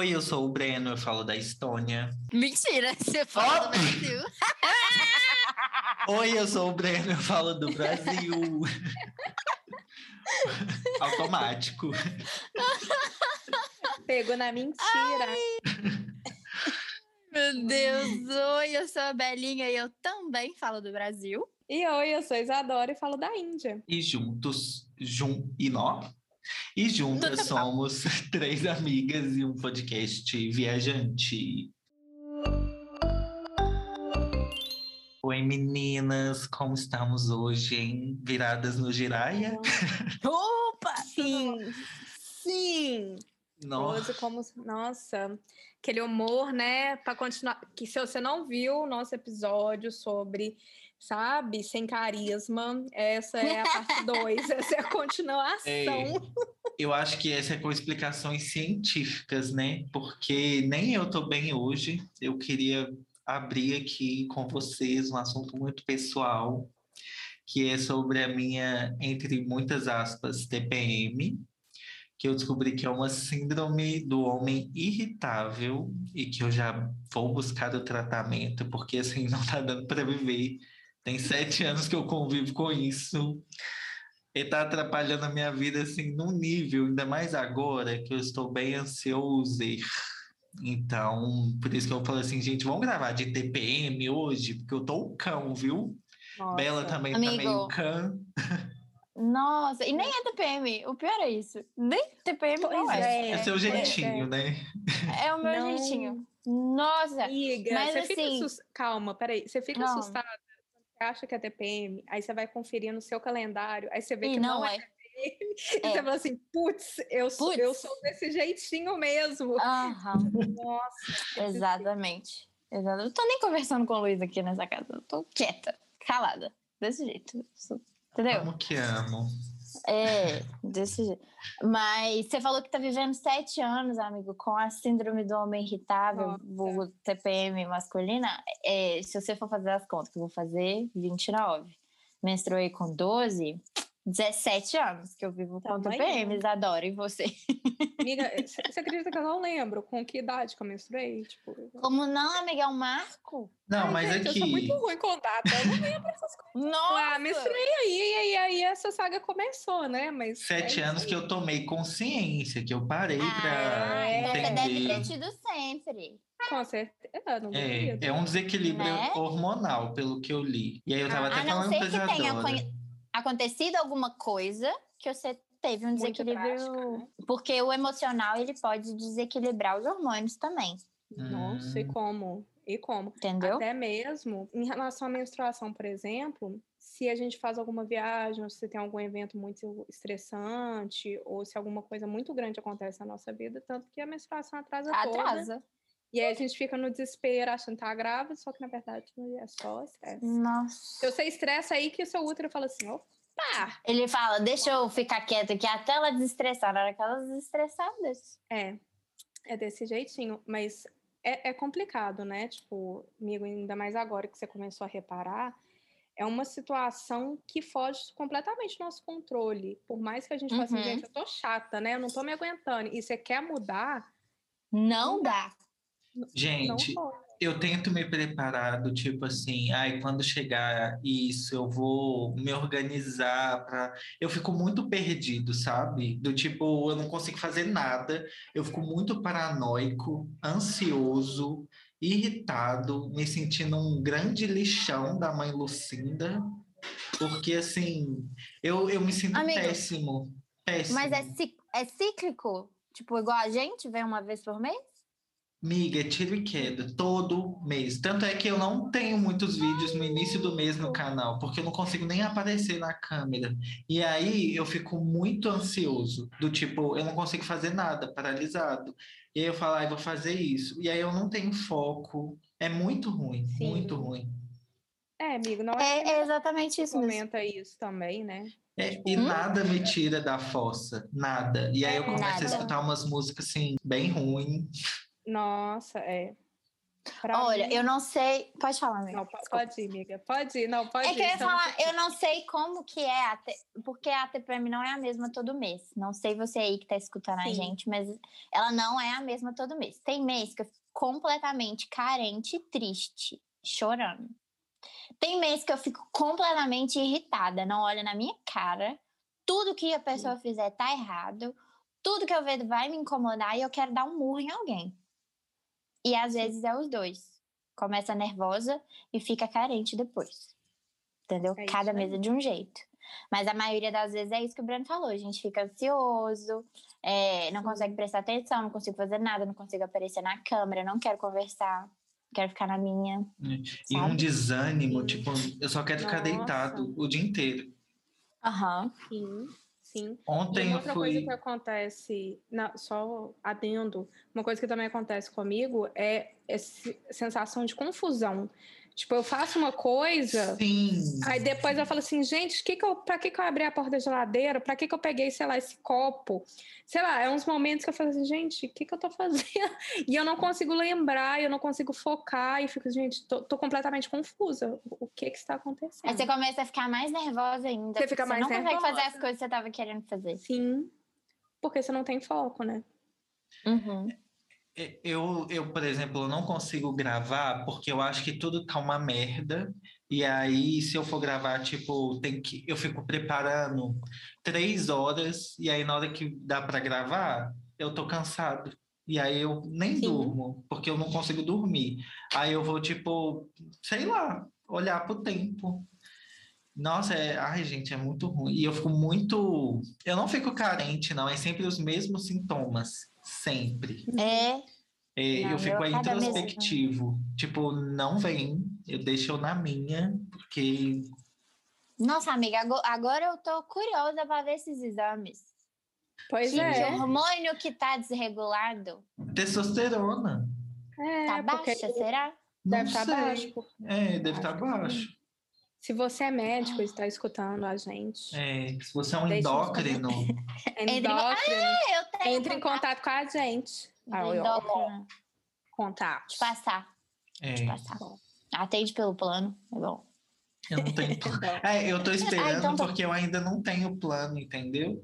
Oi, eu sou o Breno, eu falo da Estônia. Mentira, você fala Oh! do Brasil. Oi, eu sou o Breno, eu falo do Brasil. Automático. Pegou na mentira. Meu Deus, oi, eu sou a Belinha e eu também falo do Brasil. E oi, eu sou Isadora e falo da Índia. E juntos, jun e nó. E juntas Tudo somos três amigas e um podcast viajante. Oi, meninas, como estamos hoje, hein? Viradas no Giraia? Opa! Sim, sim. Nossa, Hoje, como. Nossa, aquele humor, né? Para continuar. Que se você não viu o nosso episódio sobre, sabe, sem carisma, essa é a parte 2, essa é a continuação. É, eu acho que essa é com explicações científicas, né? Porque nem eu tô bem hoje. Eu queria abrir aqui com vocês um assunto muito pessoal, que é sobre a minha, entre muitas aspas, TPM, que eu descobri que é uma síndrome do homem irritável e que eu já vou buscar o tratamento, porque assim não tá dando para viver. Tem sete anos que eu convivo com isso. E tá atrapalhando a minha vida assim num nível, ainda mais agora que eu estou bem ansioso. Então, por isso que eu falo assim, gente, vamos gravar de TPM hoje, porque eu tô o cão, viu? Nossa. Bela também tá Amigo. meio cã. Nossa, e nem é TPM, o pior é isso. Nem TPM não Pois é. é. É seu jeitinho, né? É o meu Não. jeitinho. Nossa, Amiga, Mas você fica assim- assus- calma, peraí. Você fica Não. assustada, acha que é TPM, aí você vai conferir no seu calendário, aí você vê e que não não, é. é. TPM, e É. você fala assim, putz, eu sou, eu sou desse jeitinho mesmo. Aham, Nossa. exatamente. Exato. Eu tô nem conversando com o Luiz aqui nessa casa. Eu tô quieta, calada. Desse jeito. Entendeu? Amo que amo. É, desse jeito. Mas você falou que tá vivendo sete anos, amigo, com a síndrome do homem irritável, vulgo TPM masculina. É, se você for fazer as contas, que eu vou fazer 29. Menstruei com 12, 17 anos que eu vivo com Tamanho. TPM, adoro. E você? Amiga, você acredita que eu não lembro com que idade que eu menstruei? Tipo, Como não, amiga? É um marco? Não, Ai, mas gente, aqui. Eu sou muito ruim com data, eu não lembro essas coisas. Nossa! Ah, menstruei aí, e aí, aí essa saga começou, né? Mas Sete é anos que eu tomei consciência, que eu parei pra Ah, então você deve entender. ter tido sempre. Com certeza, não É, é um desequilíbrio Né? hormonal, pelo que eu li. E aí eu tava até A não falando ser que tenha acontecido alguma coisa que você teve um desequilíbrio. drástica, né? Porque o emocional ele pode desequilibrar os hormônios também, Nossa, Hum. e como? E como? entendeu? Até mesmo em relação à menstruação, por exemplo, se a gente faz alguma viagem, ou se tem algum evento muito estressante, ou se alguma coisa muito grande acontece na nossa vida, tanto que a menstruação atrasa, toda. Atrasa. E aí a gente fica no desespero achando que tá grávida, só que na verdade é só estresse. Nossa. Se você estressa aí que o seu útero fala assim, opa, Ele fala, deixa eu ficar quieta aqui até ela desestressar. Na hora que ela desestressar, deixa. É, é desse jeitinho, mas é, é complicado, né? Tipo, amigo, ainda mais agora que você começou a reparar, é uma situação que foge completamente do nosso controle. Por mais que a gente fale assim, Uhum. gente, eu tô chata, né? Eu não tô me aguentando. E você quer mudar, Não dá. Gente, eu tento me preparar do tipo assim, ai, quando chegar isso, eu vou me organizar para. Eu fico muito perdido, sabe? Do tipo, eu não consigo fazer nada, eu fico muito paranoico, ansioso, irritado, me sentindo um grande lixão da mãe Lucinda, porque assim, eu, eu me sinto Amigo, péssimo. Péssimo. Mas é, é cíclico? Tipo, igual a gente, vem uma vez por mês? Miga, é tiro e queda, todo mês. Tanto é que eu não tenho muitos vídeos no início do mês no canal, porque eu não consigo nem aparecer na câmera. E aí eu fico muito ansioso, do tipo, eu não consigo fazer nada, paralisado. E aí eu falo, ah, eu vou fazer isso. E aí eu não tenho foco. É muito ruim, Sim. muito ruim. É, amigo, não É, é, é exatamente isso mesmo. comenta isso também, né? É, e Hum? nada me tira da fossa, nada. E aí eu começo Nada. a escutar umas músicas assim, bem ruins. Nossa, é. Pra Olha, mim- eu não sei. Pode falar, amiga. Não, po- pode ir, amiga. Pode ir, não, pode É ir. que eu ia então- falar, eu não sei como que é, a T- porque a TPM não é a mesma todo mês. Não sei você aí que tá escutando a Sim. gente, mas ela não é a mesma todo mês. Tem mês que eu fico completamente carente e triste, chorando. Tem mês que eu fico completamente irritada, não olha na minha cara. Tudo que a pessoa fizer tá errado. Tudo que eu vejo vai me incomodar e eu quero dar um murro em alguém. E às vezes é os dois. Começa nervosa e fica carente depois. Entendeu? É Cada mesa de um jeito. Mas a maioria das vezes é isso que o Breno falou. A gente fica ansioso, é, não Sim. consegue prestar atenção, não consigo fazer nada, não consigo aparecer na câmera, não quero conversar, quero ficar na minha. E um Sabe? desânimo, Sim. tipo, eu só quero ficar Nossa. deitado o dia inteiro. Sim, sim. E Ontem eu outra fui. coisa que acontece, só adendo, uma coisa que também acontece comigo é essa sensação de confusão. Tipo, eu faço uma coisa, Sim. aí depois eu falo assim, gente, que que eu, pra que, que eu abri a porta da geladeira? Pra que, que eu peguei, sei lá, esse copo? Sei lá, é uns momentos que eu falo assim, gente, o que, que eu tô fazendo? E eu não consigo lembrar, eu não consigo focar, e fico, gente, tô, tô completamente confusa. O que que está acontecendo? Aí você começa a ficar mais nervosa ainda. Você fica mais não consegue fazer as nervosa. coisas que você tava querendo fazer. Sim, porque você não tem foco, né? Uhum. Eu, eu, por exemplo, não consigo gravar porque eu acho que tudo tá uma merda. E aí, se eu for gravar, tipo, tem que, eu fico preparando três horas, e aí na hora que dá para gravar, eu tô cansado. E aí eu nem Sim. durmo, porque eu não consigo dormir. Aí eu vou, tipo, sei lá, olhar pro tempo. Nossa, é... ai, gente, é muito ruim. E eu fico muito. Eu não fico carente, não, é sempre os mesmos sintomas. Sempre. É, É, Não, eu fico aí introspectivo. Tipo, não vem, eu deixo eu na minha, porque. Nossa, amiga, ago- agora eu tô curiosa pra ver esses exames. Pois Que, que é. hormônio que tá desregulado? Testosterona. É, Tá porque baixa, será? Não deve estar sei. baixo. É, deve estar sim. baixo. Se você é médico e está escutando a gente, É, se você é um endócrino, endócrino, Eu tenho entre em contato com a gente. Ah, endócrino. Contato. Te passar, é, te passar. Atende pelo plano, é bom. eu não tenho. Então, É, eu tô esperando então tá. porque eu ainda não tenho plano, entendeu?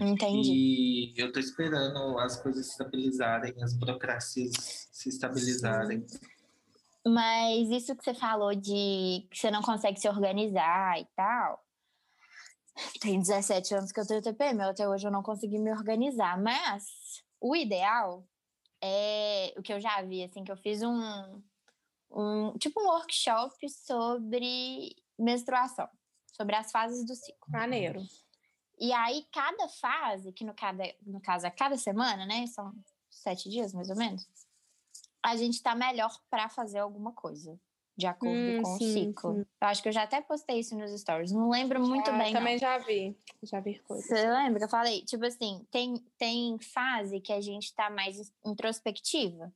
Entendi. E eu tô esperando as coisas se estabilizarem, as burocracias se estabilizarem. Mas isso que você falou de que você não consegue se organizar e tal. Tem 17 anos que eu tenho TPM, até hoje eu não consegui me organizar. Mas o ideal é o que eu já vi, assim, que eu fiz um, um tipo um workshop sobre menstruação, sobre as fases do ciclo. maneiro. E aí, cada fase, que no, cada, no caso é cada semana, né? São sete dias, mais ou menos. A gente tá melhor para fazer alguma coisa, de acordo Hum, com sim, o ciclo. sim. Eu acho que eu já até postei isso nos stories. Não lembro muito Ah, bem, não. Também já vi. Já vi coisas. Você lembra que eu falei? Tipo assim, tem, tem fase que a gente tá mais introspectiva.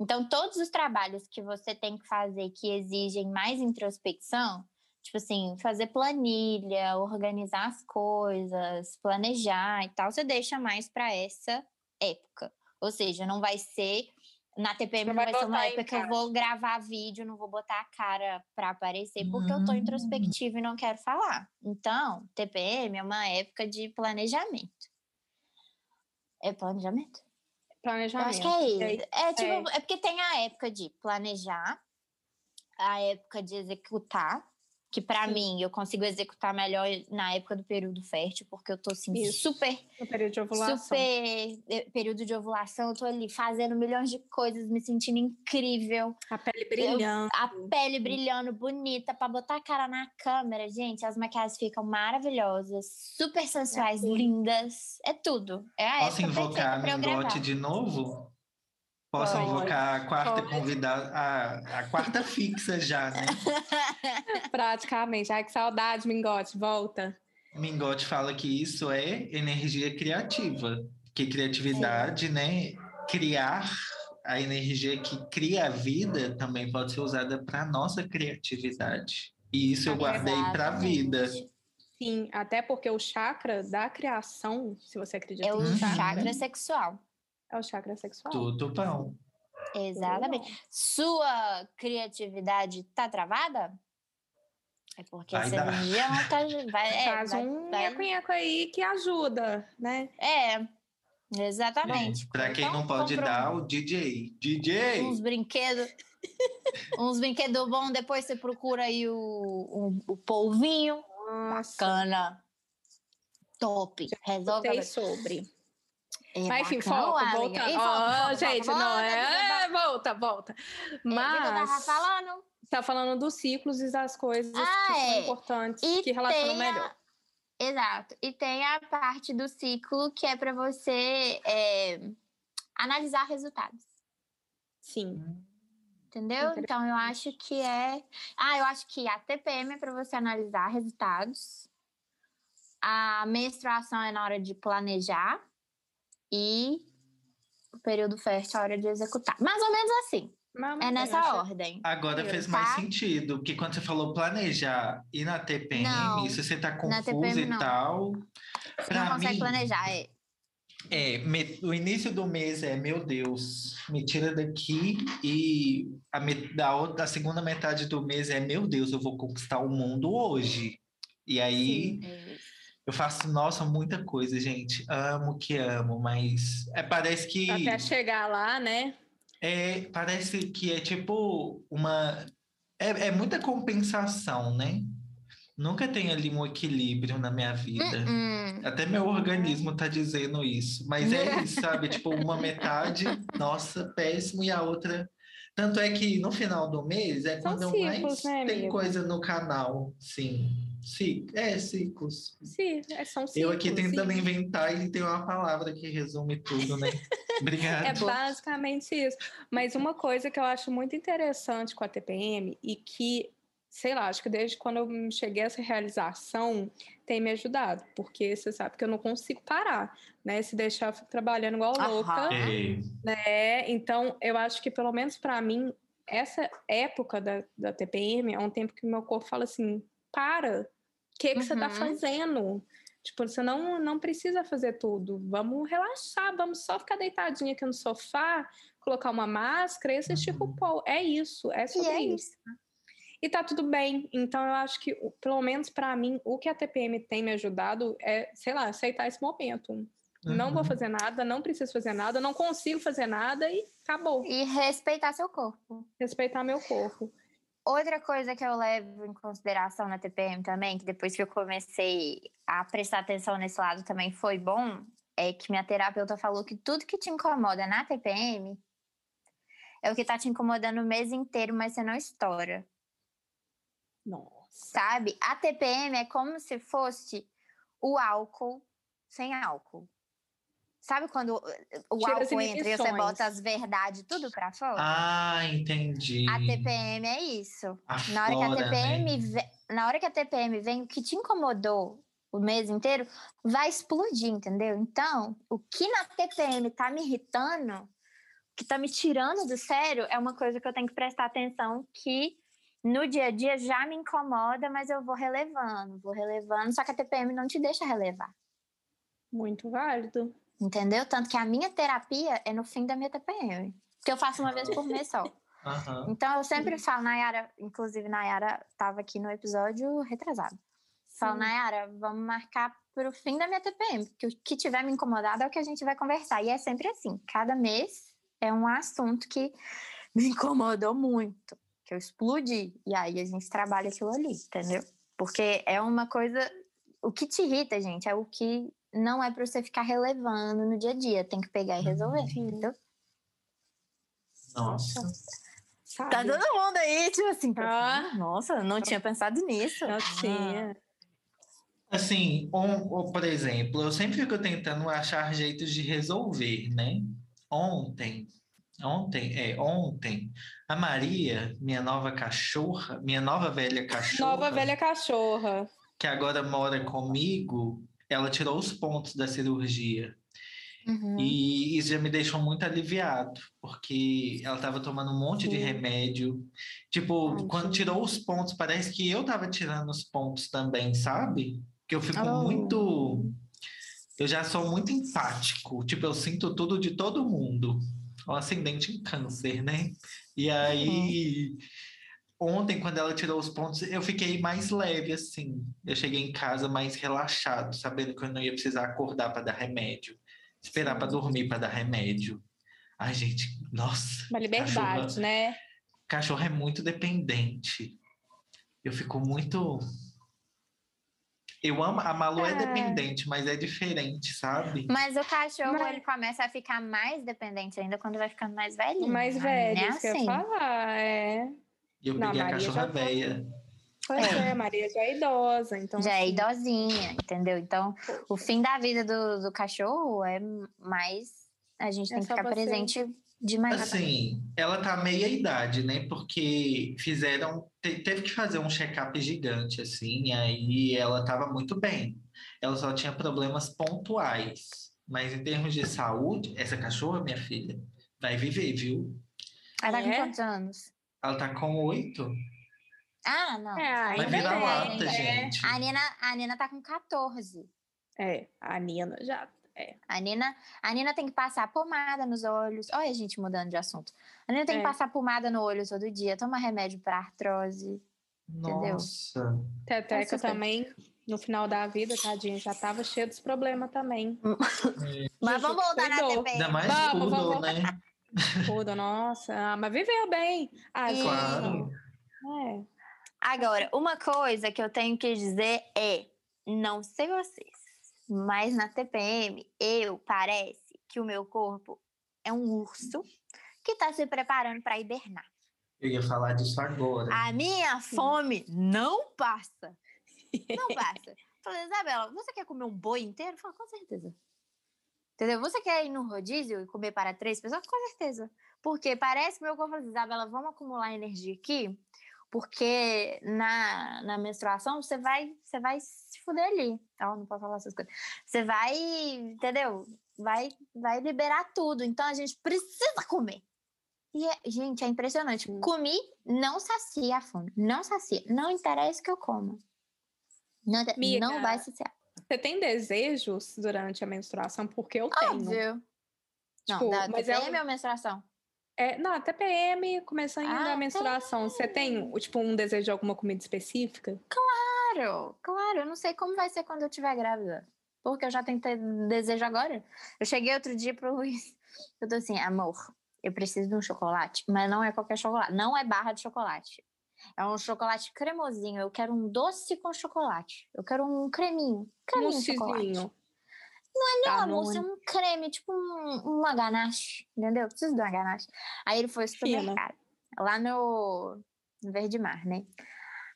Então, todos os trabalhos que você tem que fazer que exigem mais introspecção, tipo assim, fazer planilha, organizar as coisas, planejar e tal, você deixa mais para essa época. Ou seja, não vai ser. Na TPM Não vai vai ser uma época que eu vou gravar vídeo, não vou botar a cara para aparecer, porque eu tô introspectiva e não quero falar. Então, TPM é uma época de planejamento. É planejamento? Eu Planejamento. acho que é isso. É, tipo, é. porque tem a época de planejar, a época de executar, que pra Sim. mim eu consigo executar melhor na época do período fértil, porque eu tô assim, Isso. super, No período de ovulação. super eh, período de ovulação, eu tô ali fazendo milhões de coisas, me sentindo incrível, A pele brilhando. a pele brilhando, bonita, pra botar a cara na câmera, gente, as maquiagens ficam maravilhosas, super sensuais, tudo. lindas, é tudo. É a Posso época invocar a eu Mingote gravar. de novo? Posso Pode. invocar a quarta Pode. convidada, a, a quarta fixa já, né? Praticamente. Ai, que saudade, Mingote. Volta. Mingote fala que isso é energia criativa, que criatividade, né? Criar a energia que cria a vida também pode ser usada para nossa criatividade. E isso eu guardei para a vida. Sim, até porque o chakra da criação, se você acredita É o em chakra, chakra sexual. É o chakra sexual. Tudo bom. Exatamente. Sua criatividade tá travada? É porque Vai essa dar. energia não tá. Vai, é, Faz vai- um vai- nheco aí que ajuda, né? é, exatamente. Para quem Então, não pode dar, o DJ. DJ! uns brinquedos. uns brinquedos bons, depois você procura aí o, o, o polvinho. Nossa, Bacana. Top. Resolve. a sei sobre. É Mas enfim, foco, volta, volta, gente, volta, não volta, é. Volta, volta. É, Mas falando. tá falando dos ciclos e das coisas Ah, que são é. importantes, E que relacionam a- melhor. Exato. E tem a parte do ciclo que é para você é, analisar resultados. Sim. Entendeu? Então eu acho que é. Ah, eu acho que a TPM é para você analisar resultados. A menstruação é na hora de planejar. E o período fértil é a hora de executar. Mais ou menos assim. Mas- É nessa acho- ordem. Agora fez tá? mais sentido, porque quando você falou planejar e na TPM, Não, se você tá na confuso TPM e tal. Você não consegue mim, planejar. É. É, me- o início do mês é, meu Deus, me tira daqui e a, me- da outra, a segunda metade do mês é, meu Deus, eu vou conquistar o mundo hoje. E aí é isso. Eu faço, nossa, muita coisa, gente. Amo que amo, mas é, parece que Até chegar lá, né? é, parece que é tipo uma é, é muita compensação, né? Nunca tem ali um equilíbrio na minha vida. Hum, Até meu organismo tá dizendo isso. Mas é isso, sabe? Tipo, uma metade, nossa, péssimo, e a outra. Tanto é que no final do mês é São quando ciclos, mais né, tem amigo? coisa no canal. Sim. Sim, é ciclos. Sim, é, são ciclos. Eu aqui tentando sim. inventar e tem uma palavra que resume tudo, né? Obrigado. É basicamente isso. Mas uma coisa que eu acho muito interessante com a TPM e que, sei lá, acho que desde quando eu cheguei a essa realização tem me ajudado, porque você sabe que eu não consigo parar, né? Se deixar eu fico trabalhando igual Aham. louca, É, né? Então, eu acho que pelo menos para mim essa época da, da TPM é um tempo que meu corpo fala assim: para, o que, que você tá Uhum. fazendo? Tipo, você não, não precisa fazer tudo. Vamos relaxar, vamos só ficar deitadinha aqui no sofá, colocar uma máscara e assistir Uhum. RuPaul. É isso, é sobre é isso. isso. E tá tudo bem. Então, eu acho que, pelo menos para mim, o que a TPM tem me ajudado é, sei lá, aceitar esse momento. Não vou Uhum. fazer nada, não preciso fazer nada, não consigo fazer nada e acabou. E respeitar seu corpo. Respeitar meu corpo. Outra coisa que eu levo em consideração na TPM também, que depois que eu comecei a prestar atenção nesse lado também foi bom, é que minha terapeuta falou que tudo que te incomoda na TPM é o que tá te incomodando o mês inteiro, mas você não estoura, Nossa. sabe? A TPM é como se fosse o álcool sem álcool. Sabe quando o Tira álcool entra e você bota as verdades tudo pra fora? Ah, entendi. A TPM é isso. Aflora, Na hora que a né? TPM vem, na hora que a TPM vem, o que te incomodou o mês inteiro vai explodir, entendeu? Então, o que na TPM tá me irritando, que tá me tirando do sério, é uma coisa que eu tenho que prestar atenção que no dia a dia já me incomoda, mas eu vou relevando, vou relevando, só que a TPM não te deixa relevar, Muito válido. Entendeu? Tanto que a minha terapia é no fim da minha TPM, que eu faço uma vez por mês só. Aham. Então, eu sempre falo, Nayara, inclusive, Nayara estava aqui no episódio retrasado. Falo, Sim. Nayara, vamos marcar para o fim da minha TPM, porque o que tiver me incomodado é o que a gente vai conversar. E é sempre assim, cada mês é um assunto que me incomodou muito, que eu explodi. E aí a gente trabalha aquilo ali, entendeu? Porque é uma coisa. O que te irrita, gente, é o que não é para você ficar relevando no dia a dia. Tem que pegar e resolver, Sim. entendeu? Nossa. Sabe? Tá todo mundo aí, tipo assim, Ah. nossa, não tinha pensado nisso. Eu tinha. Assim, um- ou, por exemplo, eu sempre fico tentando achar jeitos de resolver, né? Ontem, ontem, é, ontem, a Maria, minha nova cachorra, minha nova velha cachorra, Nova velha cachorra. que agora mora comigo, ela tirou os pontos da cirurgia. Uhum. E isso já me deixou muito aliviado, porque ela estava tomando um monte de Sim. remédio. Tipo, Ai, quando tirou os pontos, parece que eu estava tirando os pontos também, sabe? Que eu fico Oh. muito. Eu já sou muito empático. Tipo, eu sinto tudo de todo mundo. um ascendente em câncer, né? E aí, uhum. Ontem, quando ela tirou os pontos, eu fiquei mais leve, assim. Eu cheguei em casa mais relaxado, sabendo que eu não ia precisar acordar para dar remédio, esperar para dormir para dar remédio. Ai, gente, nossa. Uma liberdade, cachorro, né? Cachorro é muito dependente. Eu fico muito eu amo, a Malu é. é. dependente, mas é diferente, sabe? Mas o cachorro, mas... ele começa a ficar mais dependente ainda quando vai ficando mais velhinho. Mais velho, é isso assim. que eu ia assim. falar, é. E eu peguei Não, a cachorra tá... velha. Pois é. é, Maria já é idosa, então. Já é assim... é idosinha, entendeu? Então, o fim da vida do, do cachorro é mais. A gente é tem que ficar você... presente de mais. Assim, ela tá meia idade, né? Porque fizeram teve que fazer um check-up gigante, assim, e aí ela estava muito bem. Ela só tinha problemas pontuais. Mas em termos de saúde, essa cachorra, minha filha, vai viver, viu? Ela tá com é? quantos anos? Ela tá com oito. Ah, não. É, vai virar é, lata, gente. A Nina, a Nina tá com 14. É, a Nina já é. A Nina, a Nina tem que passar pomada nos olhos. Olha a gente mudando de assunto. A Nina tem é. que passar pomada no olho todo dia, toma remédio para artrose. Nossa. Entendeu? Teteca também, no final da vida, tadinha, já tava cheia dos problemas também. É. mas vamos voltar na TPM. Ainda mais vamos, tudo, vamos. né? Tudo, nossa. Ah, mas viveu bem. Ah, claro. É. Agora, uma coisa que eu tenho que dizer é, não sei vocês, mas na TPM, eu parece que o meu corpo é um urso que está se preparando para hibernar. Eu ia falar disso agora. A minha fome não passa. Não passa. Falei, Isabela, você quer comer um boi inteiro? Falei, com certeza. Entendeu? Você quer ir no rodízio e comer para três pessoas? Com certeza. Porque parece que meu corpo fala, Isabela, vamos acumular energia aqui, porque na, na menstruação você vai, você vai fuder ali. Então, não posso falar essas coisas. Você vai, entendeu? Vai, vai liberar tudo. Então, a gente precisa comer. E, é, gente, é impressionante. Comi, não sacia a fome. Não sacia. Não interessa o que eu como. Não, Miga, não vai saciar. Você tem desejos durante a menstruação? Porque eu tenho. Óbvio. Tipo, não, da mas TPM é ou menstruação? É, não, TPM, começando ah, a menstruação. Tem. Você tem, tipo, um desejo de alguma comida específica? Claro! Claro. Eu não sei como vai ser quando eu estiver grávida. Porque eu já tentei desejo agora. Eu cheguei outro dia pro Luiz. Eu tô assim, amor, eu preciso de um chocolate, mas não é qualquer chocolate. Não é barra de chocolate. É um chocolate cremosinho. Eu quero um doce com chocolate. Eu quero um creminho. Creminho de chocolate. Não é não, tá, amor, é um creme, tipo um, uma ganache, entendeu? Eu preciso de uma ganache. Aí ele foi ao supermercado, lá no, no Verde Mar, né?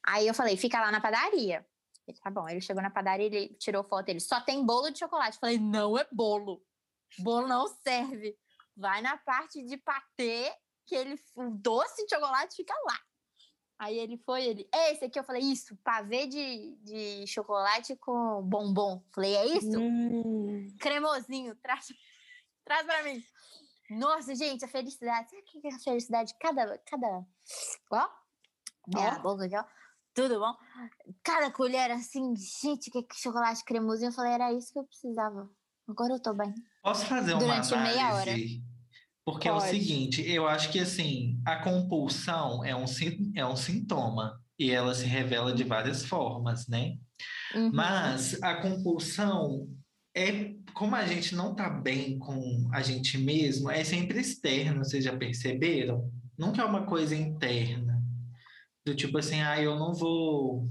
Aí eu falei, fica lá na padaria. Ele, tá bom. Ele chegou na padaria, ele tirou foto, ele só tem bolo de chocolate. Eu falei, não é bolo. Bolo não serve. Vai na parte de patê, que ele, o doce de chocolate fica lá. Aí ele foi, ele, é esse aqui. Eu falei, isso, pavê de, de chocolate com bombom. Falei, é isso? Hum. Cremosinho, traz, traz pra mim. Nossa, gente, a felicidade. Sabe o que é a felicidade? Cada. cada ó, minha boca aqui, ó tudo bom? Cada colher assim, gente, que chocolate cremosinho. Eu falei, era isso que eu precisava. Agora eu tô bem. Posso fazer uma Durante análise? meia hora. Porque Pode. é o seguinte, eu acho que assim, a compulsão é um, é um sintoma e ela se revela de várias formas, né? Uhum. Mas a compulsão é como a gente não tá bem com a gente mesmo, é sempre externo, vocês já perceberam? Nunca é uma coisa interna. Do tipo assim, ah, eu não vou.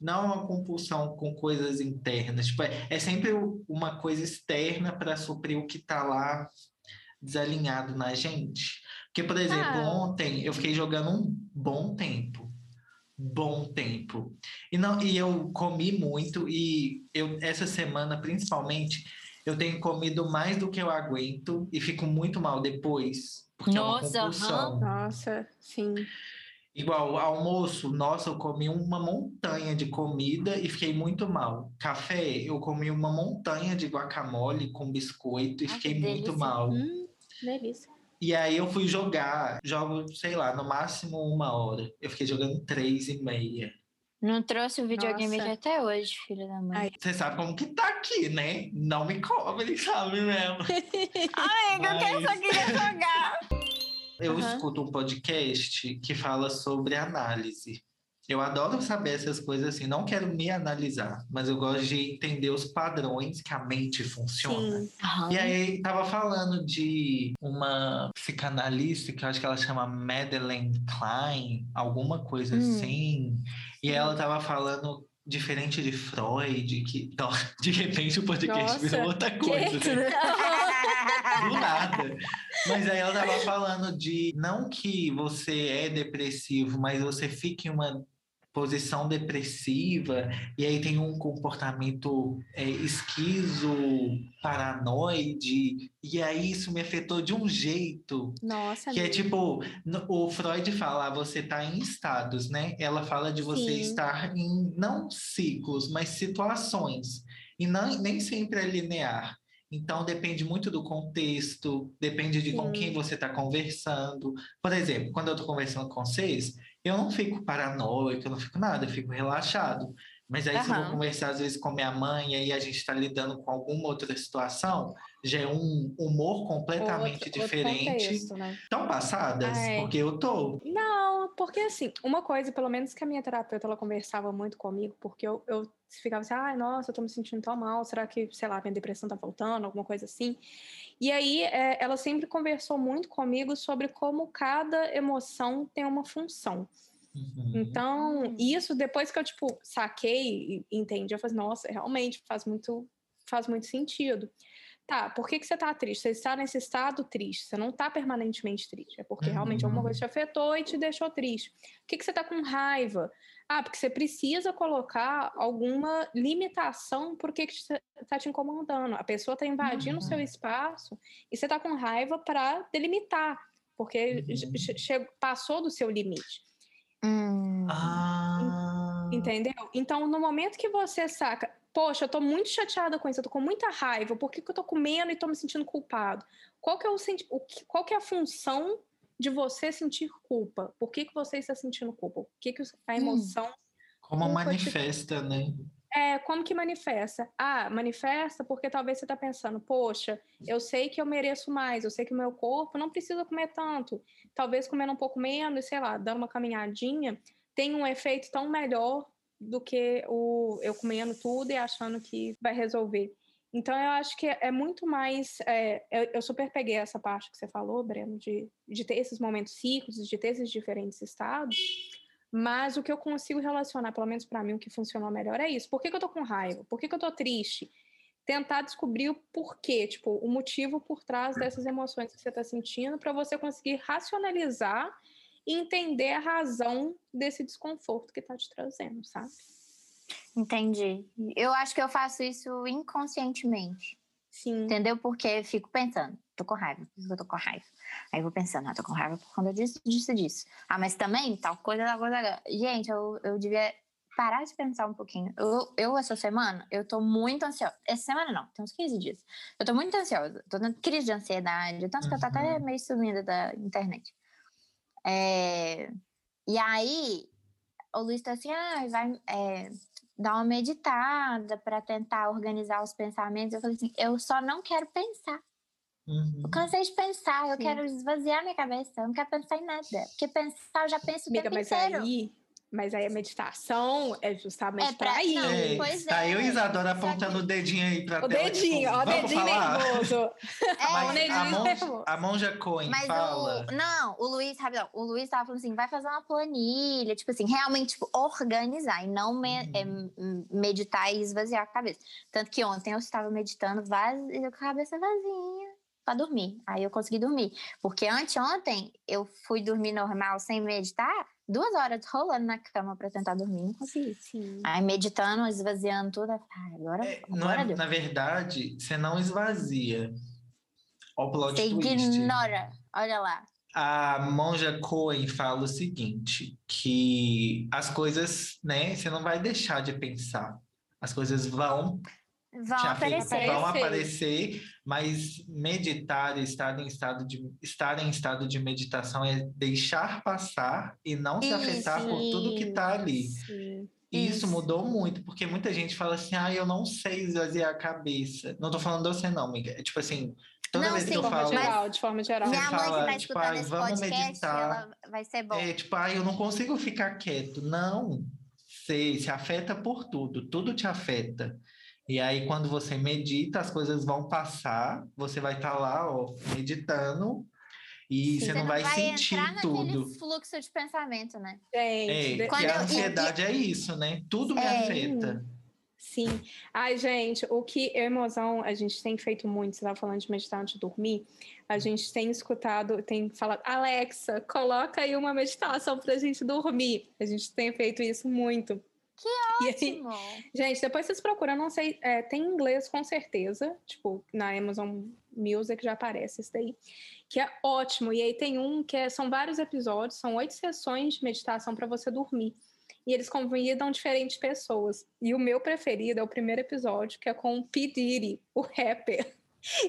Não é uma compulsão com coisas internas. Tipo, é, é sempre uma coisa externa para suprir o que está lá desalinhado na gente. Porque, por exemplo, ah. ontem eu fiquei jogando um bom tempo. Bom tempo. E, não, e eu comi muito, e eu, essa semana, principalmente, eu tenho comido mais do que eu aguento e fico muito mal depois. Porque Nossa, é uma compulsão. Nossa, sim. Igual almoço, nossa, eu comi uma montanha de comida e fiquei muito mal. Café, eu comi uma montanha de guacamole com biscoito e Ai, fiquei muito mal. Hum, delícia. E aí eu fui jogar, jogo, sei lá, no máximo uma hora. Eu fiquei jogando três e meia. Não trouxe o videogame Nossa. até hoje, filha da mãe. Você sabe como que tá aqui, né? Não me cobre, sabe mesmo? Amiga, eu quero- Mas- só queria jogar. Eu Aham. escuto um podcast que fala sobre análise. Eu adoro saber essas coisas assim. Não quero me analisar, mas eu gosto de entender os padrões que a mente funciona. Sim. E aí tava falando de uma psicanalista que eu acho que ela chama Madeleine Klein, alguma coisa Hum. assim. E ela tava falando diferente de Freud, que Não, de repente o podcast Nossa, virou outra que? coisa, né? Do nada. Mas aí ela tava falando de não que você é depressivo, mas você fica em uma posição depressiva e aí tem um comportamento é, esquizo, paranoide, e aí isso me afetou de um jeito Nossa, que é amiga. tipo, no- o Freud fala, ah, você tá em estados, né? Ela fala de você Sim. estar em não ciclos, mas situações. E não, nem sempre é linear. Então depende muito do contexto, depende de com Sim. quem você está conversando. Por exemplo, quando eu estou conversando com vocês, eu não fico paranoico, eu não fico nada, eu fico relaxado. Mas aí, se eu vou conversar às vezes com minha mãe, e aí a gente está lidando com alguma outra situação, já é um humor completamente Outro- outro diferente. contexto, né? Estão passadas? Ai. Porque eu tô. Não, porque assim, uma coisa, pelo menos que a minha terapeuta ela conversava muito comigo, porque eu, eu ficava assim, ai, nossa, eu tô me sentindo tão mal, será que, sei lá, minha depressão tá voltando, alguma coisa assim. E aí é, ela sempre conversou muito comigo sobre como cada emoção tem uma função. Uhum. Então, isso depois que eu, tipo, saquei e entendi, eu falei, nossa, realmente faz muito, faz muito sentido. Tá, por que, que você tá triste? Você está nesse estado triste, você não tá permanentemente triste. É porque realmente alguma coisa te afetou e te deixou triste. Por que, que você tá com raiva? Ah, porque você precisa colocar alguma limitação por que, que te- te incomodando. A pessoa tá invadindo o seu Uhum. espaço e você tá com raiva para delimitar, porque Uhum. passou do seu limite. Hum. Ah. Entendeu? Então, no momento que você saca, poxa, eu tô muito chateada com isso, eu tô com muita raiva, por que, que eu tô comendo e tô me sentindo culpado? Qual que é, o senti o que, qual que é a função de você sentir culpa? Por que, que você está sentindo culpa? O que, que a Hum. emoção. Como Culpa te- manifesta, né? É, como que manifesta? Ah, manifesta porque talvez você tá pensando, poxa, eu sei que eu mereço mais, eu sei que o meu corpo não precisa comer tanto. Talvez comendo um pouco menos, sei lá, dando uma caminhadinha, tem um efeito tão melhor do que o eu comendo tudo e achando que vai resolver. Então, eu acho que é muito mais. é, eu, eu super peguei essa parte que você falou, Breno, de, de ter esses momentos ciclos, de ter esses diferentes estados. Mas o que eu consigo relacionar, pelo menos para mim, o que funcionou melhor é isso. Por que, que eu tô com raiva? Por que, que eu tô triste? Tentar descobrir o porquê, tipo, o motivo por trás dessas emoções que você está sentindo, para você conseguir racionalizar e entender a razão desse desconforto que está te trazendo, sabe? Entendi. Eu acho que eu faço isso inconscientemente. Sim. Entendeu? Porque eu fico pensando, tô com raiva, por que eu tô com raiva? Aí eu vou pensando, ah, tô com raiva por conta disso, disso, disso. Ah, mas também tal coisa, tal coisa. Gente, eu, eu devia parar de pensar um pouquinho. Eu, eu, essa semana, eu tô muito ansiosa. Essa semana não, tem uns 15 dias. Eu tô muito ansiosa, tô tendo crise de ansiedade, tanto que eu tô até Uhum. meio sumida da internet. É, E aí, o Luiz tá assim, ah, vai é, dar uma meditada para tentar organizar os pensamentos. Eu falei assim, eu só não quero pensar. Uhum. Eu cansei de pensar, eu Sim. quero esvaziar minha cabeça, eu não quero pensar em nada. Porque pensar, eu já penso o Amiga, tempo mas inteiro. aí, mas aí a meditação é justamente É pra- para isso. É, pois tá é. eu e Isadora apontando o dedinho aí pra O tela. dedinho, tipo, ó, o dedinho falar? nervoso. É, Mas dedinho a, monja, nervoso. a monja Cohen Mas fala. o. Não, o Luiz, rapidão, o Luiz tava falando assim: vai fazer uma planilha, tipo assim, realmente tipo, organizar e não me- Uhum. é, meditar e esvaziar a cabeça. Tanto que ontem eu estava meditando vazio, com a cabeça vazia pra dormir. Aí eu consegui dormir. Porque anteontem eu fui dormir normal sem meditar, duas horas rolando na cama pra tentar dormir, não consegui. Sim. Aí meditando, esvaziando tudo, ah, agora, É, não agora é, deu. na verdade, você não esvazia. Ó, o plot Você twist. ignora, olha lá. A monja Cohen fala o seguinte, que as coisas, né, você não vai deixar de pensar. As coisas vão Vão aparecer. vão Aparecer. Mas meditar, estar em estado de estar em estado de meditação é deixar passar e não se afetar por tudo que está ali. Sim. E isso, isso mudou muito, porque muita gente fala assim, ah, eu não sei esvaziar a cabeça. Não tô falando de você não, amiga. É tipo assim, toda não, vez sim, que eu falo... Geral, de forma geral. Minha mãe fala, que tá tipo, escutando ah, esse vamos podcast, meditar. ela vai ser bom. É, tipo, ah, eu não consigo ficar quieto. Não, sei, se afeta por tudo, tudo te afeta. E aí, quando você medita, as coisas vão passar, você vai estar tá lá, ó, meditando, e você, você, não vai, vai sentir entrar tudo. fluxo de pensamento, né? Gente, é, e a ansiedade eu, é isso, né? Tudo me é, afeta. Sim. Ai, gente, o que eu e Mozão, a gente tem feito muito, você estava falando de meditar antes de dormir, a gente tem escutado, tem falado, Alexa, coloca aí uma meditação para a gente dormir. A gente tem feito isso muito. Que ótimo! Aí, gente, depois vocês procuram, não sei, é, tem inglês com certeza, tipo, na Amazon Music já aparece isso daí, que é ótimo. E aí tem um que é, são vários episódios, são oito sessões de meditação para você dormir. E eles convidam diferentes pessoas. E o meu preferido é o primeiro episódio, que é com o P. Diddy, o rapper.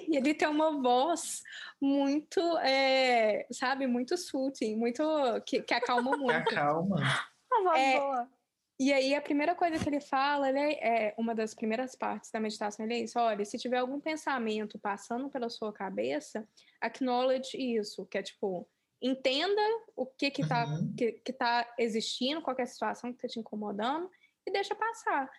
E ele tem uma voz muito, é, sabe, muito soothing, muito que, que acalma muito. Acalma. Uma voz é, boa. E aí, a primeira coisa que ele fala, ele é, é uma das primeiras partes da meditação, ele é isso: olha, se tiver algum pensamento passando pela sua cabeça, acknowledge isso, que é tipo, entenda o que que tá, uhum. que, que tá existindo, qualquer situação que tá te incomodando, e deixa passar.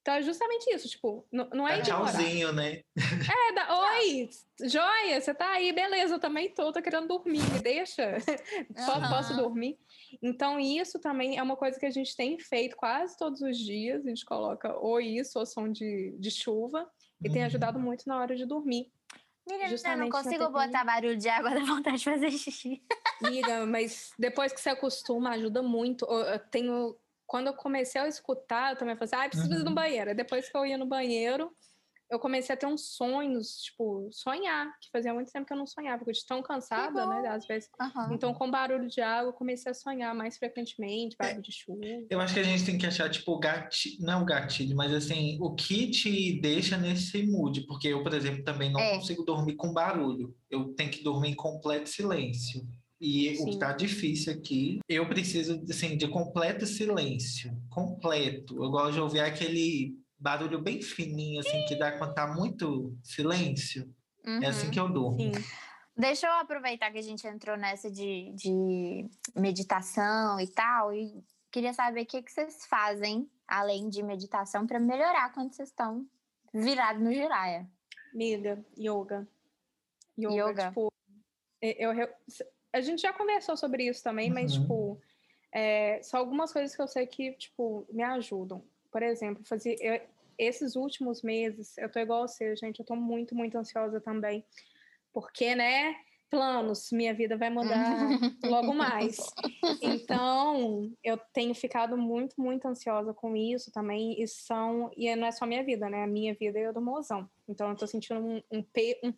Então é justamente isso, tipo, não, não é ignorar. tchauzinho, né? É, da, oi, joia, você tá aí, beleza, eu também tô, tô querendo dormir, me deixa, uhum. posso dormir. Então isso também é uma coisa que a gente tem feito quase todos os dias, a gente coloca ou isso ou som de, de chuva, e uhum. tem ajudado muito na hora de dormir. Miriam, eu não consigo botar barulho de água, da vontade de fazer xixi. Amiga, mas depois que você acostuma, ajuda muito. Eu tenho quando eu comecei a escutar, eu também falei assim, ah, preciso uhum. ir no uhum. banheiro. Depois que eu ia no banheiro, eu comecei a ter uns sonhos, tipo, sonhar, que fazia muito tempo que eu não sonhava, porque eu de tão cansada, né, às vezes. Uhum. Então, com barulho de água, eu comecei a sonhar mais frequentemente, barulho de chuva. Eu acho que a gente tem que achar, tipo, o gatilho, não é o gatilho, mas assim, o que te deixa nesse mood, porque eu, por exemplo, também não é. consigo dormir com barulho. Eu tenho que dormir em completo silêncio. E Sim. o que está difícil aqui, eu preciso assim, de completo silêncio. Completo. Eu gosto de ouvir aquele barulho bem fininho, assim, que dá quando tá muito silêncio. Uhum. É assim uhum. que eu durmo. Sim. Deixa eu aproveitar que a gente entrou nessa de, de meditação e tal, e queria saber o que, que vocês fazem, além de meditação, para melhorar quando vocês estão virados no giraia. Amiga, yoga. Yoga, yoga. tipo, eu, eu, a gente já conversou sobre isso também, uhum. mas, tipo, é, só algumas coisas que eu sei que, tipo, me ajudam. Por exemplo, fazer, eu, esses últimos meses, eu tô igual a você, gente, eu tô muito, muito ansiosa também. Porque, né, planos, minha vida vai mudar logo mais. Então, eu tenho ficado muito, muito ansiosa com isso também. E são, e não é só minha vida, né? A minha vida é a do mozão. Então, eu tô sentindo um, um, pe, um,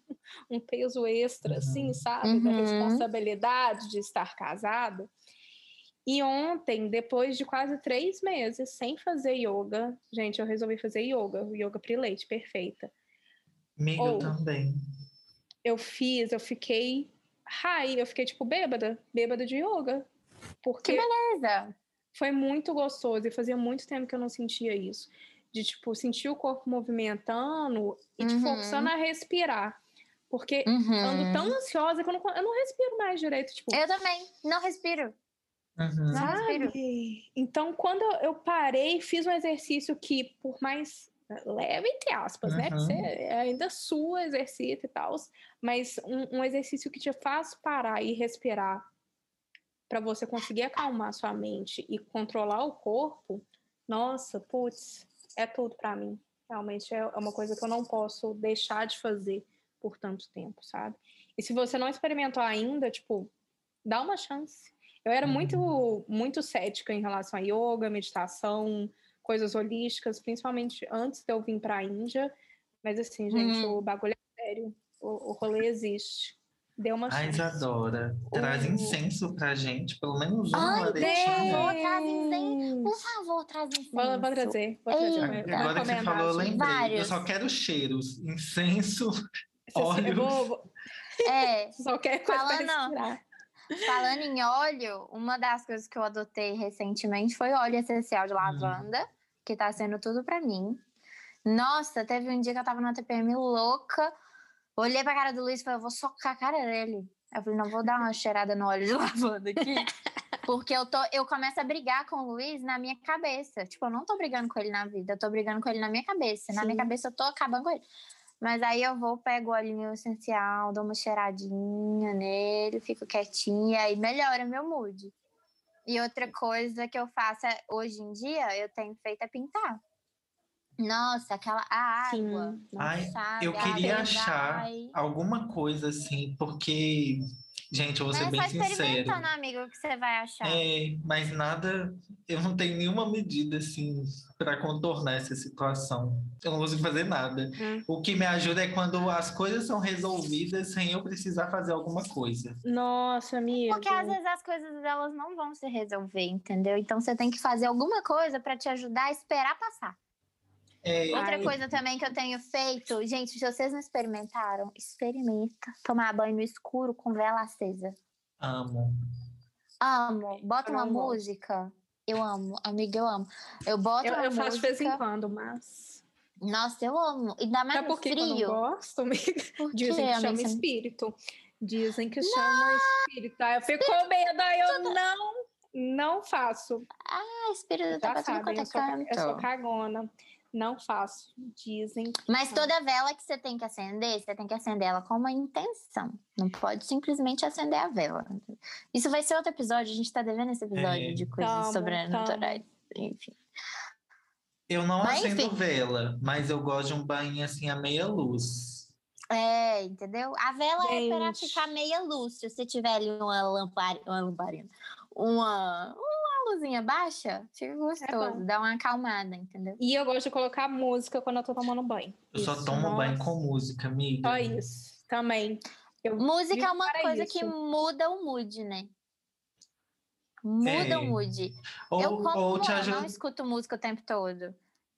um peso extra, assim, uhum. assim, sabe? Uhum. Da responsabilidade de estar casada. E ontem, depois de quase três meses sem fazer yoga, gente, eu resolvi fazer yoga, yoga leite, perfeita. Amiga, Ou, também eu fiz, eu fiquei high, eu fiquei tipo bêbada, bêbada de yoga. Porque que beleza! Foi muito gostoso e fazia muito tempo que eu não sentia isso. De tipo, sentir o corpo movimentando e te uhum. forçando a respirar. Porque uhum. ando tão ansiosa que eu não, eu não respiro mais direito. Tipo, eu também, não respiro. Uhum. Não respiro. Então, quando eu parei, fiz um exercício que, por mais leve entre aspas, uhum. né? Porque você ainda sua, exercita e tal, mas um, um, exercício que te faz parar e respirar para você conseguir acalmar sua mente e controlar o corpo, nossa, putz, é tudo para mim. Realmente é uma coisa que eu não posso deixar de fazer por tanto tempo, sabe? E se você não experimentou ainda, tipo, dá uma chance. Eu era uhum. muito, muito cética em relação a yoga, meditação, coisas holísticas, principalmente antes de eu vir para a Índia. Mas assim, gente, hum. o bagulho é sério. O, o rolê existe. Deu uma chance. A Isadora, traz incenso pra gente, pelo menos uma Ai, Por favor, traz incenso. Por favor, traz incenso. Vou, vou trazer. Vou trazer. Agora que você falou, eu lembrei. Vários. Eu só quero cheiros. Incenso, óleo. Vou, vou... É. Só quero coisa Fala, pra respirar. Falando em óleo, uma das coisas que eu adotei recentemente foi óleo essencial de lavanda, hum. que tá sendo tudo para mim. Nossa, teve um dia que eu tava numa TPM louca, olhei pra cara do Luiz e falei, eu vou socar a cara dele. Eu falei, não vou dar uma cheirada no óleo de lavanda aqui. Porque eu, tô, eu começo a brigar com o Luiz na minha cabeça. Tipo, eu não tô brigando com ele na vida, eu tô brigando com ele na minha cabeça. Na minha cabeça eu tô acabando com ele. Mas aí eu vou, pego o olhinho essencial, dou uma cheiradinha nele, fico quietinha e melhora meu mood. E outra coisa que eu faço é, hoje em dia, eu tenho feito é pintar. Nossa, aquela a água. Ai, sabe? Eu queria achar alguma coisa assim, porque Gente, eu vou ser mas bem sincero. experimentando, amigo, o que você vai achar. É, mas nada, eu não tenho nenhuma medida assim para contornar essa situação. Eu não consigo fazer nada. Hum. O que me ajuda é quando as coisas são resolvidas sem eu precisar fazer alguma coisa. Nossa, amigo. Porque às vezes as coisas delas não vão se resolver, entendeu? Então você tem que fazer alguma coisa para te ajudar a esperar passar. É, Outra ai. coisa também que eu tenho feito, gente, se vocês não experimentaram, experimenta tomar banho no escuro com vela acesa. Amo. Amo. Bota uma música. Eu amo, amiga, eu amo. Eu boto eu, uma eu música. faço de vez em quando, mas. Nossa, eu amo. E dá mais Sabe por que frio. eu não gosto, amiga? Dizem que chama espírito. Dizem que não. chama espírito. Aí eu fico com medo, aí eu não, não faço. Ah, espírito tá passando eu, sou, eu sou cagona. Não faço, dizem. Mas toda vela que você tem que acender, você tem que acender ela com uma intenção. Não pode simplesmente acender a vela. Isso vai ser outro episódio, a gente está devendo esse episódio é. de coisas tamo, sobrenaturais. Enfim. Eu não mas, acendo enfim. vela, mas eu gosto de um banho assim a meia luz. É, entendeu? A vela gente. é para ficar meia luz. Se você tiver ali uma lamparina, uma lamparina, uma, luzinha baixa, fica gostoso, é dá uma acalmada, entendeu? E eu gosto de colocar música quando eu tô tomando banho. Eu isso. só tomo Nossa. banho com música, amiga. Só isso, também. Eu música é uma coisa isso. que muda o mood, né? Muda é. o mood. Ou, eu, como ou te ajuda... não escuto música o tempo todo,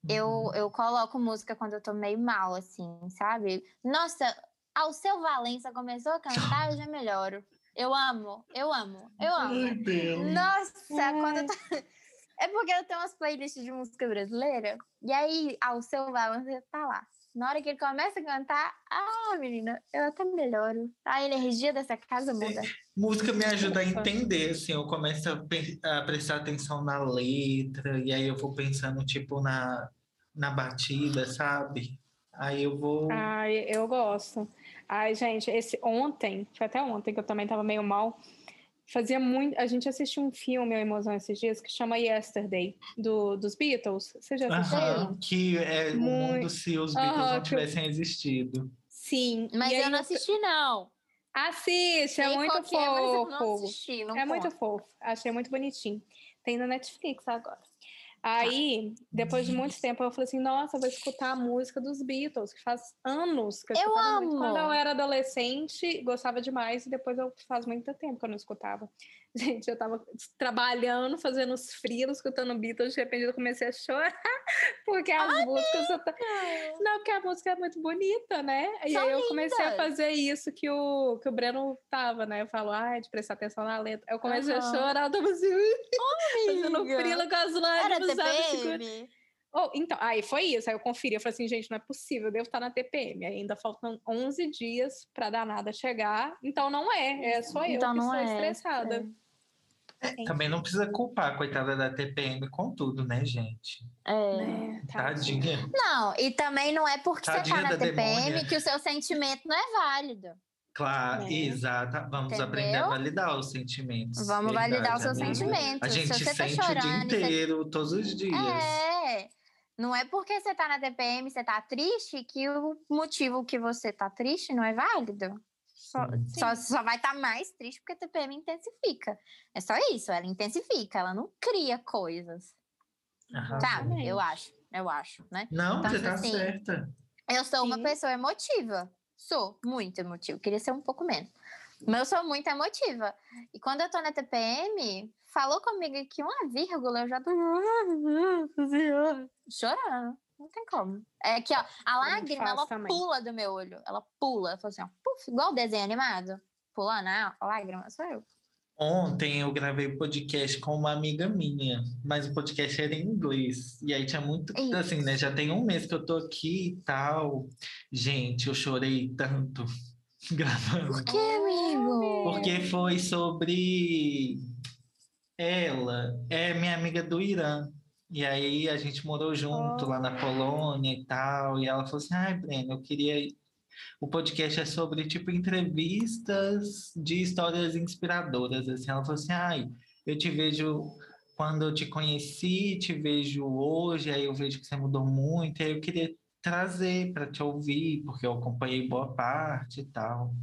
eu, uhum. eu coloco música quando eu tô meio mal, assim, sabe? Nossa, ao seu Valença começou a cantar, eu já melhoro. Eu amo, eu amo, eu amo. Ai, Deus. Nossa, quando eu tô... É porque eu tenho umas playlists de música brasileira, e aí, ao seu você tá lá. Na hora que ele começa a cantar, ah, menina, eu até melhoro. A energia dessa casa muda. Música me ajuda a entender, assim, eu começo a, a, prestar atenção na letra, e aí eu vou pensando, tipo, na, na batida, sabe? Aí eu vou. Ai, eu gosto. Ai, gente, esse ontem, foi até ontem que eu também tava meio mal. Fazia muito. A gente assistiu um filme, a emoção esses dias, que chama Yesterday, do, dos Beatles. Você já assistiu? Aham, que é muito... o mundo se os Beatles não tivessem existido. Sim. Mas eu não assisti, não. Assiste, é muito fofo. É, mas eu não assisti, não é muito fofo. Achei muito bonitinho. Tem na Netflix agora. Aí, depois de muito tempo, eu falei assim: nossa, vou escutar a música dos Beatles, que faz anos que eu, eu amo. Muito. Quando eu era adolescente, gostava demais, e depois eu faz muito tempo que eu não escutava. Gente, eu tava trabalhando, fazendo os frilos, escutando Beatles, de repente eu comecei a chorar, porque as Ai, músicas. Não, porque a música é muito bonita, né? E São aí eu comecei a fazer isso que o, que o Breno tava, né? Eu falo, ai, de prestar atenção na letra. Eu comecei uhum. a chorar, eu tava assim, oh, fazendo frilo com as lágrimas, sabe? Oh, então, aí foi isso. Aí eu conferi, eu falei assim, gente, não é possível, eu devo estar na TPM. Ainda faltam 11 dias para dar nada chegar. Então não é, é só eu então, que estou é, estressada. É. É, também não precisa culpar a coitada da TPM com tudo, né, gente? É. Né, tadinha. Não, e também não é porque Tadinha você tá na TPM demônia. que o seu sentimento não é válido. Claro, é. exato. Vamos Entendeu? aprender a validar os sentimentos. Vamos Verdade, validar os seus amiga. sentimentos. A gente Se você sente tá chorando, o dia inteiro, você... todos os dias. É. Não é porque você tá na TPM, você tá triste, que o motivo que você tá triste não é válido. Só, só, só, vai estar tá mais triste porque a TPM intensifica. É só isso, ela intensifica, ela não cria coisas. Aham, sabe? Eu acho, eu acho, né? Não, então, você tá assim, certa. Eu sou Sim. uma pessoa emotiva. Sou muito emotiva. Queria ser um pouco menos. Mas eu sou muito emotiva. E quando eu tô na TPM, falou comigo aqui uma vírgula, eu já tô chorando. Não tem como. É que, ó, a lágrima, ela também. pula do meu olho. Ela pula. Ela fala assim, ó, igual o desenho animado. Pulando a lágrima, sou eu. Ontem eu gravei podcast com uma amiga minha, mas o podcast era em inglês. E aí tinha muito, Eita. assim, né? Já tem um mês que eu tô aqui e tal. Gente, eu chorei tanto gravando. Por que, amigo? Porque foi sobre ela, é minha amiga do Irã. E aí a gente morou junto lá na Polônia e tal. E ela falou assim: ai, Breno, eu queria. O podcast é sobre, tipo, entrevistas de histórias inspiradoras. Assim, ela falou assim: ai, eu te vejo quando eu te conheci, te vejo hoje, aí eu vejo que você mudou muito, aí eu queria trazer para te ouvir, porque eu acompanhei boa parte e tal.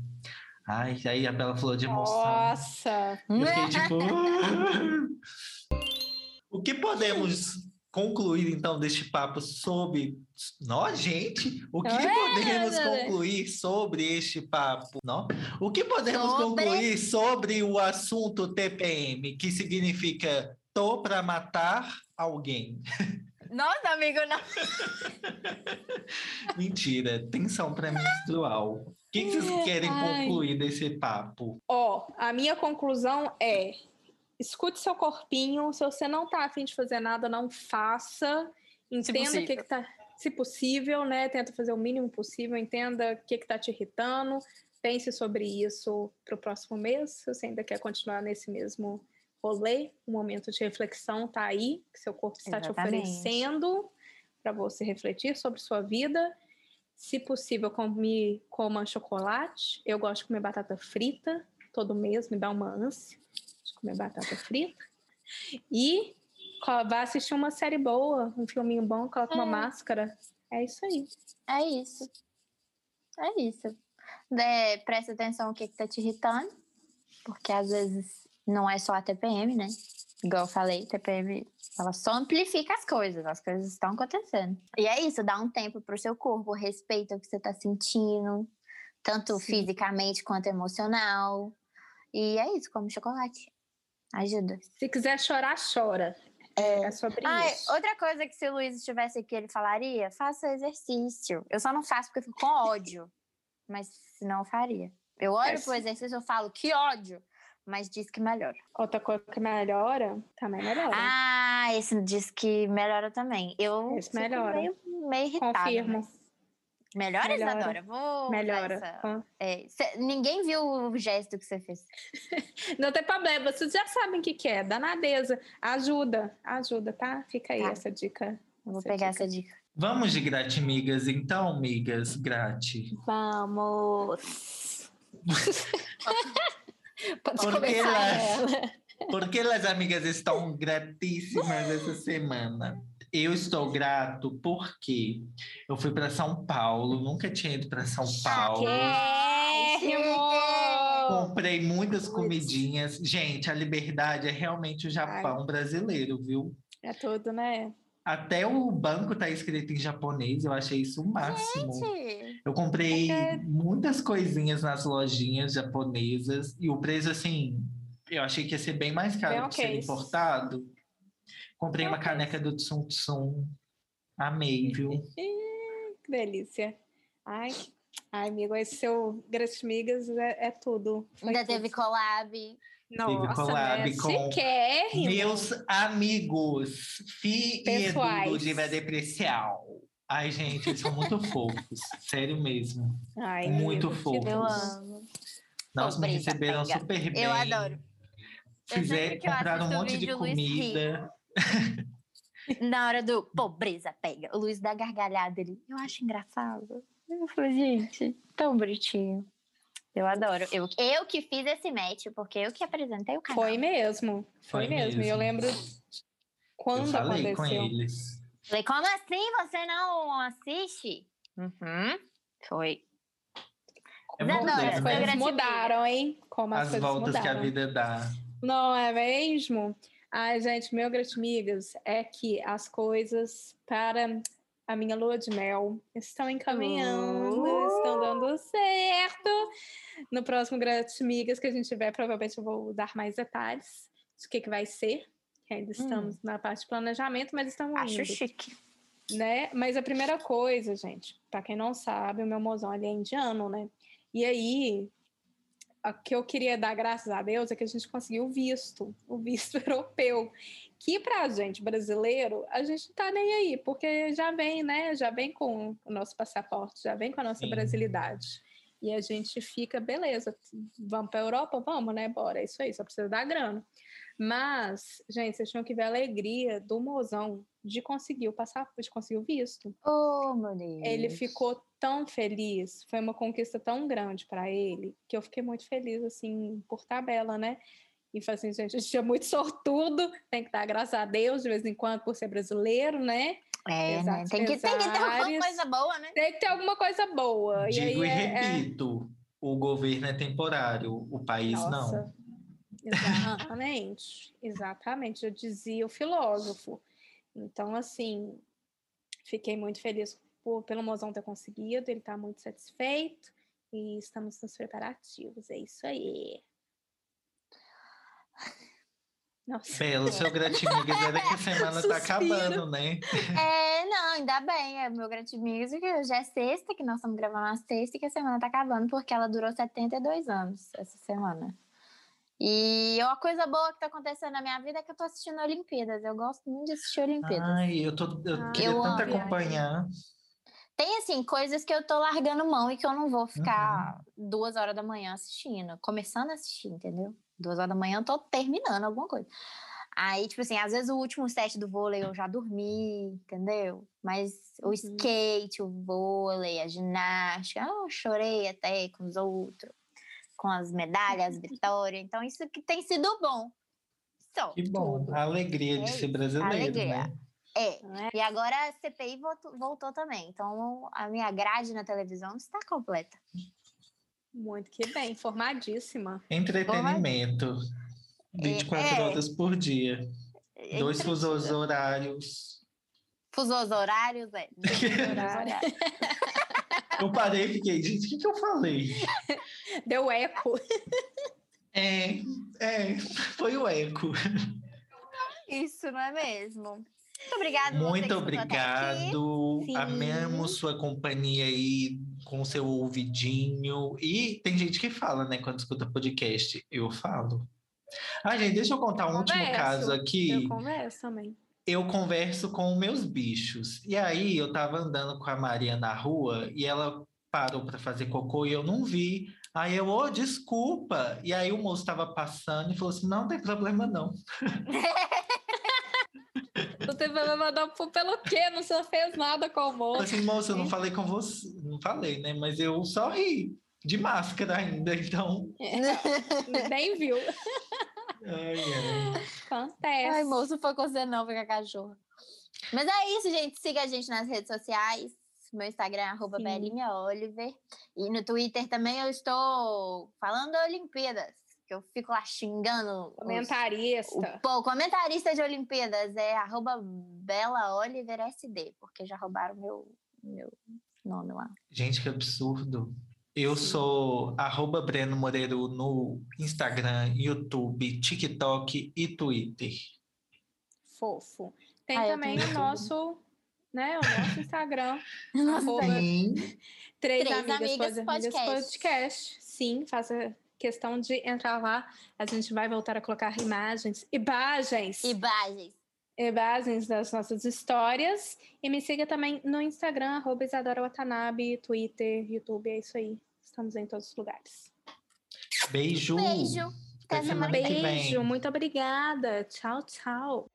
Ai, aí a Bela falou de emoção. Nossa! Eu fiquei tipo. o que podemos concluir então deste papo sobre nós, gente? O que É, podemos né? concluir sobre este papo? Não? O que podemos Sobre- concluir sobre o assunto TPM, que significa tô para matar alguém? Nossa, amigo, não. Mentira, tensão pré-menstrual. O que, que vocês querem Ai. concluir desse papo? Ó, a minha conclusão é: escute seu corpinho. Se você não tá afim de fazer nada, não faça. Entenda o que, que tá. Se possível, né? Tenta fazer o mínimo possível. Entenda o que, que tá te irritando. Pense sobre isso pro próximo mês. Se você ainda quer continuar nesse mesmo rolê, o momento de reflexão tá aí, que seu corpo está te Exatamente. oferecendo para você refletir sobre sua vida. Se possível, come, coma chocolate. Eu gosto de comer batata frita todo mês, me dá uma ânsia de comer batata frita. E vá assistir uma série boa, um filminho bom, coloca uma É. máscara. É isso aí. É isso. É isso. É, presta atenção no que, que tá te irritando, porque às vezes não é só a TPM, né? Igual eu falei, TPM, ela só amplifica as coisas, as coisas estão acontecendo. E é isso, dá um tempo pro seu corpo, respeita o que você tá sentindo, tanto Sim. fisicamente quanto emocional. E é isso, como chocolate. Ajuda. Se quiser chorar, chora. É, sobre Ah, isso. outra coisa que se o Luiz estivesse aqui, ele falaria: faça exercício. Eu só não faço porque eu fico com ódio. Mas senão eu faria. Eu olho É, pro exercício e falo, que ódio. Mas diz que melhora. Outra coisa que melhora, também melhora. Ah, esse diz que melhora também. Eu Esse melhora. meio, meio irritada. Confirmo. mas- Melhora, Melhora. Isadora? Vou melhora. essa- Ah. é, cê- ninguém viu o gesto que você fez. Não tem problema, vocês já sabem o que, que é. Danadeza. Ajuda, ajuda, tá? Fica aí Tá. essa dica. Eu vou Essa pegar dica. essa dica. Vamos de gratimigas, então, migas, grate. Vamos! Pode Por que começar lá? ela. Por que as amigas estão gratíssimas essa semana? Eu estou grato porque eu fui para São Paulo, nunca tinha ido para São Paulo. Comprei muitas comidinhas. Gente, a liberdade é realmente o Japão brasileiro, viu? É tudo, né? Até o banco tá escrito em japonês, eu achei isso o máximo. Gente, Eu comprei É. muitas coisinhas nas lojinhas japonesas e o preço, assim, eu achei que ia ser bem mais caro Bem por ser importado. Comprei uma caneca do Tsum Tsum. Amei, viu? Que delícia. Ai, ai, amigo, esse seu Gratimigas é, é tudo. Foi ainda tudo. teve collab. Nossa, collab né? com Chiquérrimo. Meus amigos, Fi e Edu Pessoais. do Diva Deprecial. Ai, gente, eles são muito fofos. Sério mesmo. Ai, muito fofos. Eu amo. Nossa, me receberam pega. super bem. Eu adoro. Eu Fizer, sempre que eu compraram um monte de comida. Na hora do pobreza pega, o Luiz dá gargalhada ele. Eu acho engraçado. Eu falei, gente, tão bonitinho. Eu adoro. Eu, eu que fiz esse match, porque eu que apresentei o canal. Foi mesmo. Foi, Foi mesmo. E eu lembro quando eu falei aconteceu. com eles. Falei, como assim você não assiste? Uhum. Foi. É bom As né? coisas Gratifica. mudaram, hein? Como as, As coisas voltas que a mudaram. vida dá. Não é mesmo? Ai, gente, meu gratimigas é que as coisas para a minha lua de mel estão encaminhando, Uh! estão dando certo. No próximo gratimigas que a gente tiver, provavelmente eu vou dar mais detalhes do que, que vai ser. que Ainda estamos na parte de planejamento, mas estamos Acho indo chique. né? Mas a primeira coisa, gente, para quem não sabe, o meu mozão ele é indiano, né? E aí o que eu queria dar graças a Deus é que a gente conseguiu o visto, o visto europeu, que para a gente brasileiro, a gente não tá nem aí, porque já vem, né? Já vem com o nosso passaporte, já vem com a nossa Sim. brasilidade. E a gente fica, beleza, vamos para a Europa? Vamos, né? Bora, é isso aí, só precisa dar grana. Mas, gente, vocês tinham que ver a alegria do mozão de conseguir o passaporte, de conseguir o visto. Oh, meu Deus. Ele ficou tão feliz, foi uma conquista tão grande para ele, que eu fiquei muito feliz, assim, por tabela, né? E falei assim, gente, a gente é muito sortudo, tem que dar graças a Deus de vez em quando por ser brasileiro, né? É, né? Tem, que, tem que ter alguma coisa boa, né? Tem que ter alguma coisa boa. Digo e, e é, é repito, é... o governo é temporário, o país Nossa. não. Exatamente, exatamente, eu dizia o filósofo. Então, assim, fiquei muito feliz por, pelo mozão ter conseguido, ele está muito satisfeito e estamos nos preparativos, é isso aí. Nossa. Belo, seu Gratimigues é que a semana tá acabando, né? É, não, ainda bem, é meu Gratimigues, que já é sexta, que nós estamos gravando na sexta e que a semana tá acabando, porque ela durou 72 anos essa semana. E uma coisa boa que tá acontecendo na minha vida é que eu tô assistindo Olimpíadas. Eu gosto muito de assistir Olimpíadas. Ai, eu, tô, eu queria eu tanto acompanhar. Tem, assim, coisas que eu tô largando mão e que eu não vou ficar uhum. duas horas da manhã assistindo. Começando a assistir, entendeu? Duas horas da manhã eu tô terminando alguma coisa. Aí, tipo assim, às vezes o último set do vôlei eu já dormi, entendeu? Mas o uhum. skate, o vôlei, a ginástica, eu chorei até com os outros com as medalhas, vitória. Então, isso que tem sido bom. Só, que bom, tudo. a alegria de é ser brasileiro, alegria. né? É. é. E agora a CPI voltou, voltou, também. Então, a minha grade na televisão está completa. Muito que bem, informadíssima. Entretenimento. 24 é, é, horas por dia. É Dois fusos horários. Fusos horários, é. horários. Eu parei e fiquei, gente, o que, que eu falei? Deu eco. É, é, foi o eco. Isso, não é mesmo? Muito obrigada. Muito obrigado. Amamos sua companhia aí com seu ouvidinho. E tem gente que fala, né, quando escuta podcast. Eu falo. Ah, gente, deixa eu contar um último caso aqui. Eu converso também eu converso com meus bichos. E aí eu tava andando com a Maria na rua e ela parou para fazer cocô e eu não vi. Aí eu, ô, oh, desculpa. E aí o moço tava passando e falou assim: não, não tem problema não. Tem problema não, pelo quê? Não você fez nada com o moço. Assim, moço, eu não falei com você, não falei, né? Mas eu só ri, de máscara ainda, então. É, nem viu. Ai, ai. Acontece. Ai, moço, foi com você não, foi com a cachorra. Mas é isso, gente. Siga a gente nas redes sociais. Meu Instagram é arroba Oliver. E no Twitter também eu estou falando Olimpíadas. Que eu fico lá xingando. Comentarista. Os, o, pô, comentarista de Olimpíadas é arroba BelaOliverSD, porque já roubaram meu, meu nome lá. Gente, que absurdo. Eu Sim. sou arroba Breno Moreiro no Instagram, YouTube, TikTok e Twitter. Fofo. Tem ah, também o nosso, né, o nosso Instagram, arroba Três, Três Amigas, Amigas podcast. podcast. Sim, faça questão de entrar lá. A gente vai voltar a colocar imagens, imagens. Imagens. Imagens das nossas histórias. E me siga também no Instagram, arroba Isadora Watanabe, Twitter, YouTube, é isso aí. Estamos em todos os lugares. Beijo. Beijo. Até semana que vem. Beijo, muito obrigada. Tchau, tchau.